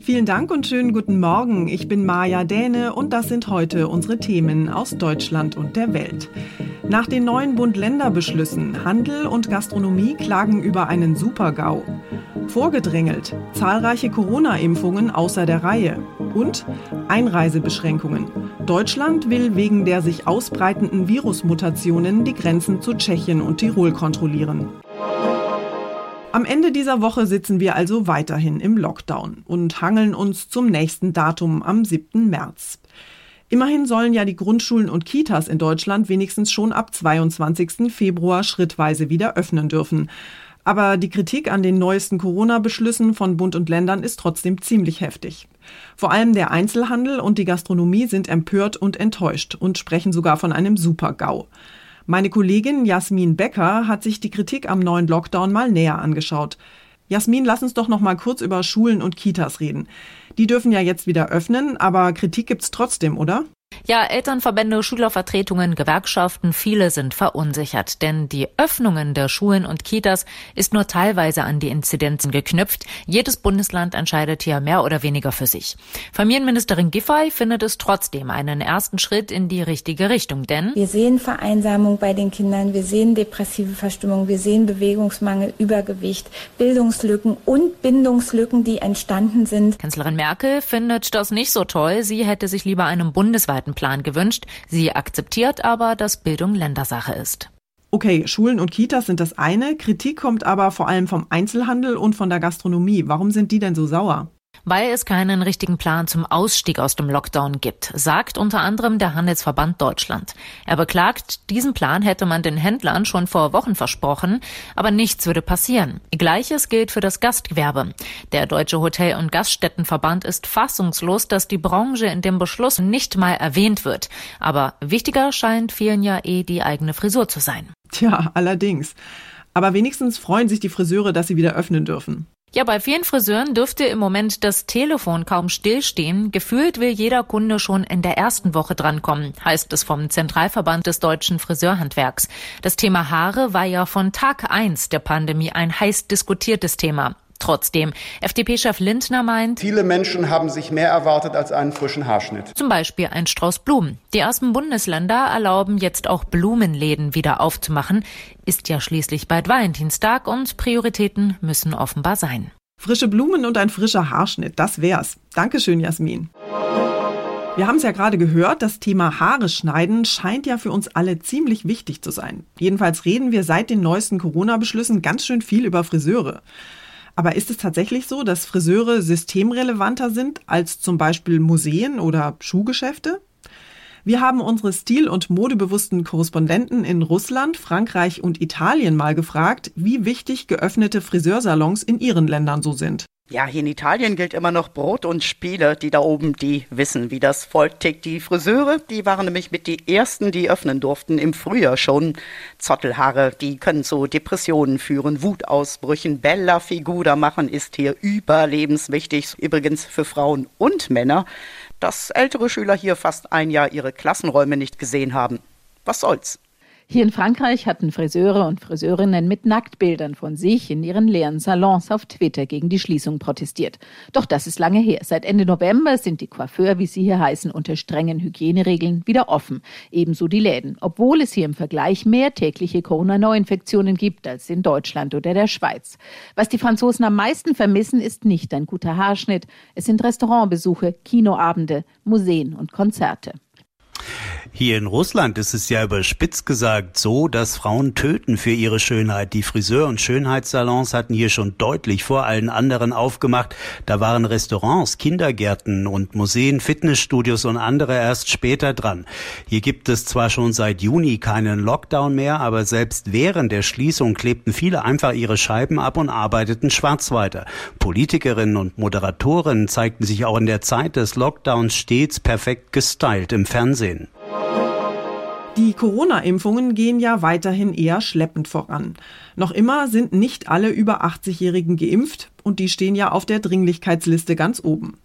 Vielen Dank und schönen guten Morgen. Ich bin Maja Däne und das sind heute unsere Themen aus Deutschland und der Welt. Nach den neuen Bund-Länder-Beschlüssen Handel und Gastronomie klagen über einen Super-GAU. Vorgedrängelt, zahlreiche Corona-Impfungen außer der Reihe und Einreisebeschränkungen. Deutschland will wegen der sich ausbreitenden Virusmutationen die Grenzen zu Tschechien und Tirol kontrollieren. Am Ende dieser Woche sitzen wir also weiterhin im Lockdown und hangeln uns zum nächsten Datum am 7. März. Immerhin sollen ja die Grundschulen und Kitas in Deutschland wenigstens schon ab 22. Februar schrittweise wieder öffnen dürfen. Aber die Kritik an den neuesten Corona-Beschlüssen von Bund und Ländern ist trotzdem ziemlich heftig. Vor allem der Einzelhandel und die Gastronomie sind empört und enttäuscht und sprechen sogar von einem Super-GAU. Meine Kollegin Jasmin Becker hat sich die Kritik am neuen Lockdown mal näher angeschaut. Jasmin, lass uns doch noch mal kurz über Schulen und Kitas reden. Die dürfen ja jetzt wieder öffnen, aber Kritik gibt's trotzdem, oder? Ja, Elternverbände, Schülervertretungen, Gewerkschaften, viele sind verunsichert, denn die Öffnungen der Schulen und Kitas ist nur teilweise an die Inzidenzen geknüpft. Jedes Bundesland entscheidet hier mehr oder weniger für sich. Familienministerin Giffey findet es trotzdem einen ersten Schritt in die richtige Richtung, denn wir sehen Vereinsamung bei den Kindern, wir sehen depressive Verstimmung, wir sehen Bewegungsmangel, Übergewicht, Bildungslücken und Bindungslücken, die entstanden sind. Kanzlerin Merkel findet das nicht so toll. Sie hätte sich lieber einen bundesweiten Plan gewünscht. Sie akzeptiert aber, dass Bildung Ländersache ist. Okay, Schulen und Kitas sind das eine. Kritik kommt aber vor allem vom Einzelhandel und von der Gastronomie. Warum sind die denn so sauer? Weil es keinen richtigen Plan zum Ausstieg aus dem Lockdown gibt, sagt unter anderem der Handelsverband Deutschland. Er beklagt, diesen Plan hätte man den Händlern schon vor Wochen versprochen, aber nichts würde passieren. Gleiches gilt für das Gastgewerbe. Der Deutsche Hotel- und Gaststättenverband ist fassungslos, dass die Branche in dem Beschluss nicht mal erwähnt wird. Aber wichtiger scheint vielen ja eh die eigene Frisur zu sein. Tja, allerdings. Aber wenigstens freuen sich die Friseure, dass sie wieder öffnen dürfen. Ja, bei vielen Friseuren dürfte im Moment das Telefon kaum stillstehen. Gefühlt will jeder Kunde schon in der ersten Woche drankommen, heißt es vom Zentralverband des deutschen Friseurhandwerks. Das Thema Haare war ja von Tag eins der Pandemie ein heiß diskutiertes Thema. Trotzdem, FDP-Chef Lindner meint, viele Menschen haben sich mehr erwartet als einen frischen Haarschnitt. Zum Beispiel ein Strauß Blumen. Die ersten Bundesländer erlauben jetzt auch Blumenläden wieder aufzumachen. Ist ja schließlich bald Valentinstag und Prioritäten müssen offenbar sein. Frische Blumen und ein frischer Haarschnitt, das wär's. Dankeschön, Jasmin. Wir haben es ja gerade gehört, das Thema Haare schneiden scheint ja für uns alle ziemlich wichtig zu sein. Jedenfalls reden wir seit den neuesten Corona-Beschlüssen ganz schön viel über Friseure. Aber ist es tatsächlich so, dass Friseure systemrelevanter sind als zum Beispiel Museen oder Schuhgeschäfte? Wir haben unsere stil- und modebewussten Korrespondenten in Russland, Frankreich und Italien mal gefragt, wie wichtig geöffnete Friseursalons in ihren Ländern so sind. Ja, hier in Italien gilt immer noch Brot und Spiele. Die da oben, die wissen, wie das Volk tickt. Die Friseure, die waren nämlich mit die ersten, die öffnen durften im Frühjahr schon. Zottelhaare, die können zu Depressionen führen, Wutausbrüchen, Bella Figura machen ist hier überlebenswichtig. Übrigens für Frauen und Männer, dass ältere Schüler hier fast ein Jahr ihre Klassenräume nicht gesehen haben. Was soll's? Hier in Frankreich hatten Friseure und Friseurinnen mit Nacktbildern von sich in ihren leeren Salons auf Twitter gegen die Schließung protestiert. Doch das ist lange her. Seit Ende November sind die Coiffeur, wie sie hier heißen, unter strengen Hygieneregeln wieder offen. Ebenso die Läden. Obwohl es hier im Vergleich mehr tägliche Corona-Neuinfektionen gibt als in Deutschland oder der Schweiz. Was die Franzosen am meisten vermissen, ist nicht ein guter Haarschnitt. Es sind Restaurantbesuche, Kinoabende, Museen und Konzerte. Hier in Russland ist es ja überspitzt gesagt so, dass Frauen töten für ihre Schönheit. Die Friseur- und Schönheitssalons hatten hier schon deutlich vor allen anderen aufgemacht. Da waren Restaurants, Kindergärten und Museen, Fitnessstudios und andere erst später dran. Hier gibt es zwar schon seit Juni keinen Lockdown mehr, aber selbst während der Schließung klebten viele einfach ihre Scheiben ab und arbeiteten schwarz weiter. Politikerinnen und Moderatoren zeigten sich auch in der Zeit des Lockdowns stets perfekt gestylt im Fernsehen. Die Corona-Impfungen gehen ja weiterhin eher schleppend voran. Noch immer sind nicht alle über 80-Jährigen geimpft und die stehen ja auf der Dringlichkeitsliste ganz oben.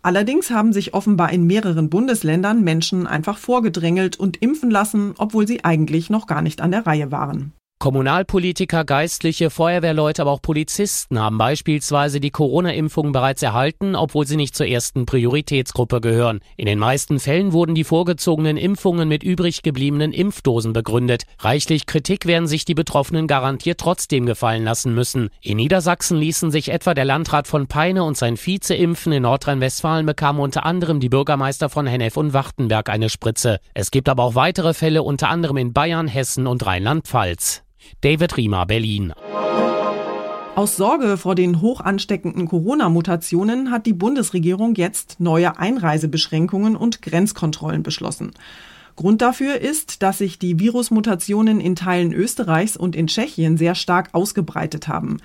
Allerdings haben sich offenbar in mehreren Bundesländern Menschen einfach vorgedrängelt und impfen lassen, obwohl sie eigentlich noch gar nicht an der Reihe waren. Kommunalpolitiker, Geistliche, Feuerwehrleute, aber auch Polizisten haben beispielsweise die Corona-Impfung bereits erhalten, obwohl sie nicht zur ersten Prioritätsgruppe gehören. In den meisten Fällen wurden die vorgezogenen Impfungen mit übrig gebliebenen Impfdosen begründet. Reichlich Kritik werden sich die Betroffenen garantiert trotzdem gefallen lassen müssen. In Niedersachsen ließen sich etwa der Landrat von Peine und sein Vize impfen. In Nordrhein-Westfalen bekamen unter anderem die Bürgermeister von Hennef und Wachtenberg eine Spritze. Es gibt aber auch weitere Fälle, unter anderem in Bayern, Hessen und Rheinland-Pfalz. David Riemer, Berlin. Aus Sorge vor den hoch ansteckenden Corona-Mutationen hat die Bundesregierung jetzt neue Einreisebeschränkungen und Grenzkontrollen beschlossen. Grund dafür ist, dass sich die Virusmutationen in Teilen Österreichs und in Tschechien sehr stark ausgebreitet haben.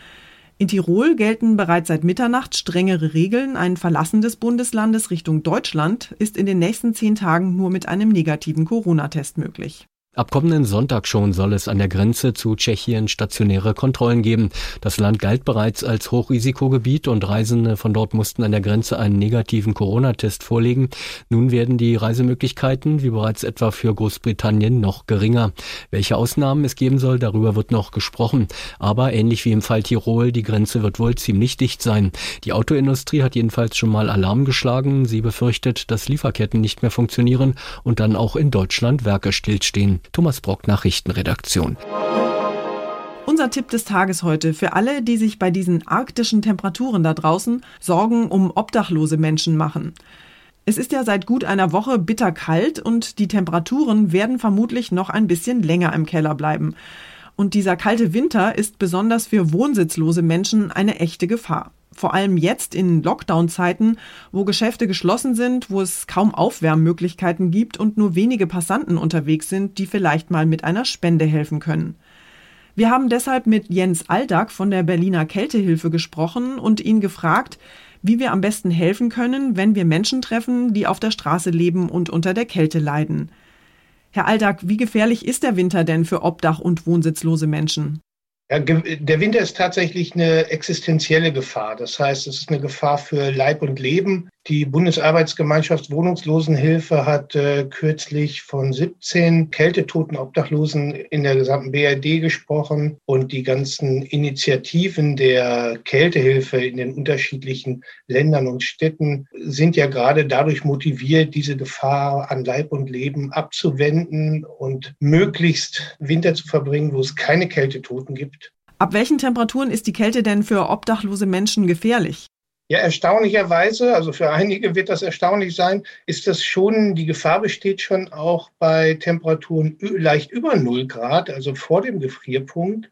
In Tirol gelten bereits seit Mitternacht strengere Regeln. Ein Verlassen des Bundeslandes Richtung Deutschland ist in den nächsten zehn Tagen nur mit einem negativen Corona-Test möglich. Ab kommenden Sonntag schon soll es an der Grenze zu Tschechien stationäre Kontrollen geben. Das Land galt bereits als Hochrisikogebiet und Reisende von dort mussten an der Grenze einen negativen Corona-Test vorlegen. Nun werden die Reisemöglichkeiten, wie bereits etwa für Großbritannien, noch geringer. Welche Ausnahmen es geben soll, darüber wird noch gesprochen. Aber ähnlich wie im Fall Tirol, die Grenze wird wohl ziemlich dicht sein. Die Autoindustrie hat jedenfalls schon mal Alarm geschlagen. Sie befürchtet, dass Lieferketten nicht mehr funktionieren und dann auch in Deutschland Werke stillstehen. Thomas Brock, Nachrichtenredaktion. Unser Tipp des Tages heute für alle, die sich bei diesen arktischen Temperaturen da draußen Sorgen um obdachlose Menschen machen. Es ist ja seit gut einer Woche bitter kalt und die Temperaturen werden vermutlich noch ein bisschen länger im Keller bleiben. Und dieser kalte Winter ist besonders für wohnsitzlose Menschen eine echte Gefahr vor allem jetzt in Lockdown-Zeiten, wo Geschäfte geschlossen sind, wo es kaum Aufwärmmöglichkeiten gibt und nur wenige Passanten unterwegs sind, die vielleicht mal mit einer Spende helfen können. Wir haben deshalb mit Jens Aldag von der Berliner Kältehilfe gesprochen und ihn gefragt, wie wir am besten helfen können, wenn wir Menschen treffen, die auf der Straße leben und unter der Kälte leiden. Herr Aldag, wie gefährlich ist der Winter denn für Obdach- und wohnsitzlose Menschen? Ja, der Winter ist tatsächlich eine existenzielle Gefahr. Das heißt, es ist eine Gefahr für Leib und Leben. Die Bundesarbeitsgemeinschaft Wohnungslosenhilfe hat äh, kürzlich von 17 kältetoten Obdachlosen in der gesamten BRD gesprochen und die ganzen Initiativen der Kältehilfe in den unterschiedlichen Ländern und Städten sind ja gerade dadurch motiviert, diese Gefahr an Leib und Leben abzuwenden und möglichst Winter zu verbringen, wo es keine Kältetoten gibt. Ab welchen Temperaturen ist die Kälte denn für obdachlose Menschen gefährlich? Ja, erstaunlicherweise, also für einige wird das erstaunlich sein, ist das schon, die Gefahr besteht schon auch bei Temperaturen leicht über 0 Grad, also vor dem Gefrierpunkt.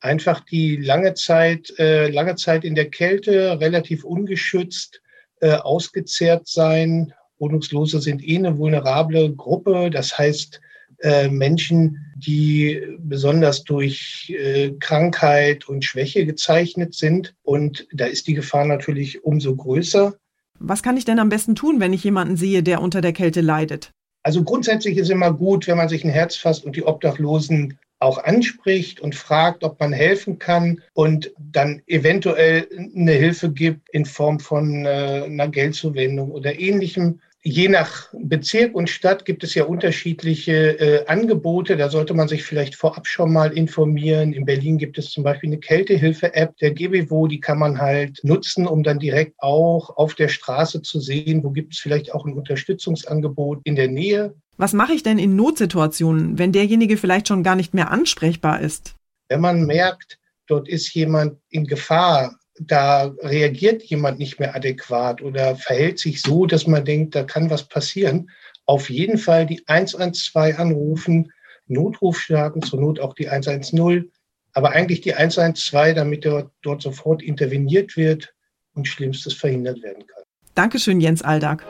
Einfach die lange Zeit, äh, lange Zeit in der Kälte, relativ ungeschützt, äh, ausgezehrt sein. Wohnungslose sind eh eine vulnerable Gruppe. Das heißt, äh, Menschen, die besonders durch äh, Krankheit und Schwäche gezeichnet sind. Und da ist die Gefahr natürlich umso größer. Was kann ich denn am besten tun, wenn ich jemanden sehe, der unter der Kälte leidet? Also grundsätzlich ist immer gut, wenn man sich ein Herz fasst und die Obdachlosen auch anspricht und fragt, ob man helfen kann und dann eventuell eine Hilfe gibt in Form von äh, einer Geldzuwendung oder ähnlichem. Je nach Bezirk und Stadt gibt es ja unterschiedliche äh, Angebote. Da sollte man sich vielleicht vorab schon mal informieren. In Berlin gibt es zum Beispiel eine Kältehilfe-App der GBWO, die kann man halt nutzen, um dann direkt auch auf der Straße zu sehen, wo gibt es vielleicht auch ein Unterstützungsangebot in der Nähe. Was mache ich denn in Notsituationen, wenn derjenige vielleicht schon gar nicht mehr ansprechbar ist? Wenn man merkt, dort ist jemand in Gefahr, da reagiert jemand nicht mehr adäquat oder verhält sich so, dass man denkt, da kann was passieren, auf jeden Fall die 112 anrufen, Notruf starten, zur Not auch die 110, aber eigentlich die 112, damit dort, dort sofort interveniert wird und Schlimmstes verhindert werden kann. Dankeschön, Jens Aldag.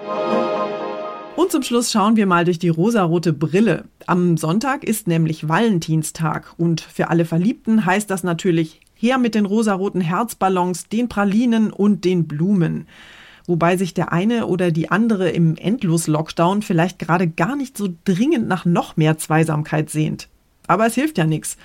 Und zum Schluss schauen wir mal durch die rosarote Brille. Am Sonntag ist nämlich Valentinstag und für alle Verliebten heißt das natürlich Her mit den rosaroten Herzballons, den Pralinen und den Blumen. Wobei sich der eine oder die andere im Endlos-Lockdown vielleicht gerade gar nicht so dringend nach noch mehr Zweisamkeit sehnt. Aber es hilft ja nichts.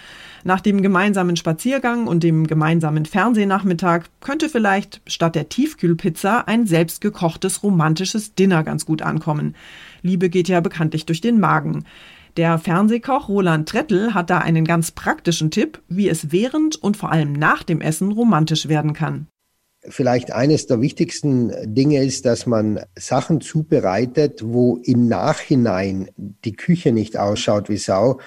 Nach dem gemeinsamen Spaziergang und dem gemeinsamen Fernsehnachmittag könnte vielleicht statt der Tiefkühlpizza ein selbstgekochtes romantisches Dinner ganz gut ankommen. Liebe geht ja bekanntlich durch den Magen. Der Fernsehkoch Roland Trettel hat da einen ganz praktischen Tipp, wie es während und vor allem nach dem Essen romantisch werden kann. Vielleicht eines der wichtigsten Dinge ist, dass man Sachen zubereitet, wo im Nachhinein die Küche nicht ausschaut wie Sau,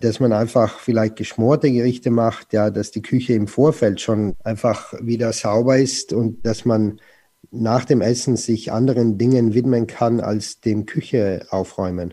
dass man einfach vielleicht geschmorte Gerichte macht, ja, dass die Küche im Vorfeld schon einfach wieder sauber ist und dass man nach dem Essen sich anderen Dingen widmen kann als dem Küche aufräumen.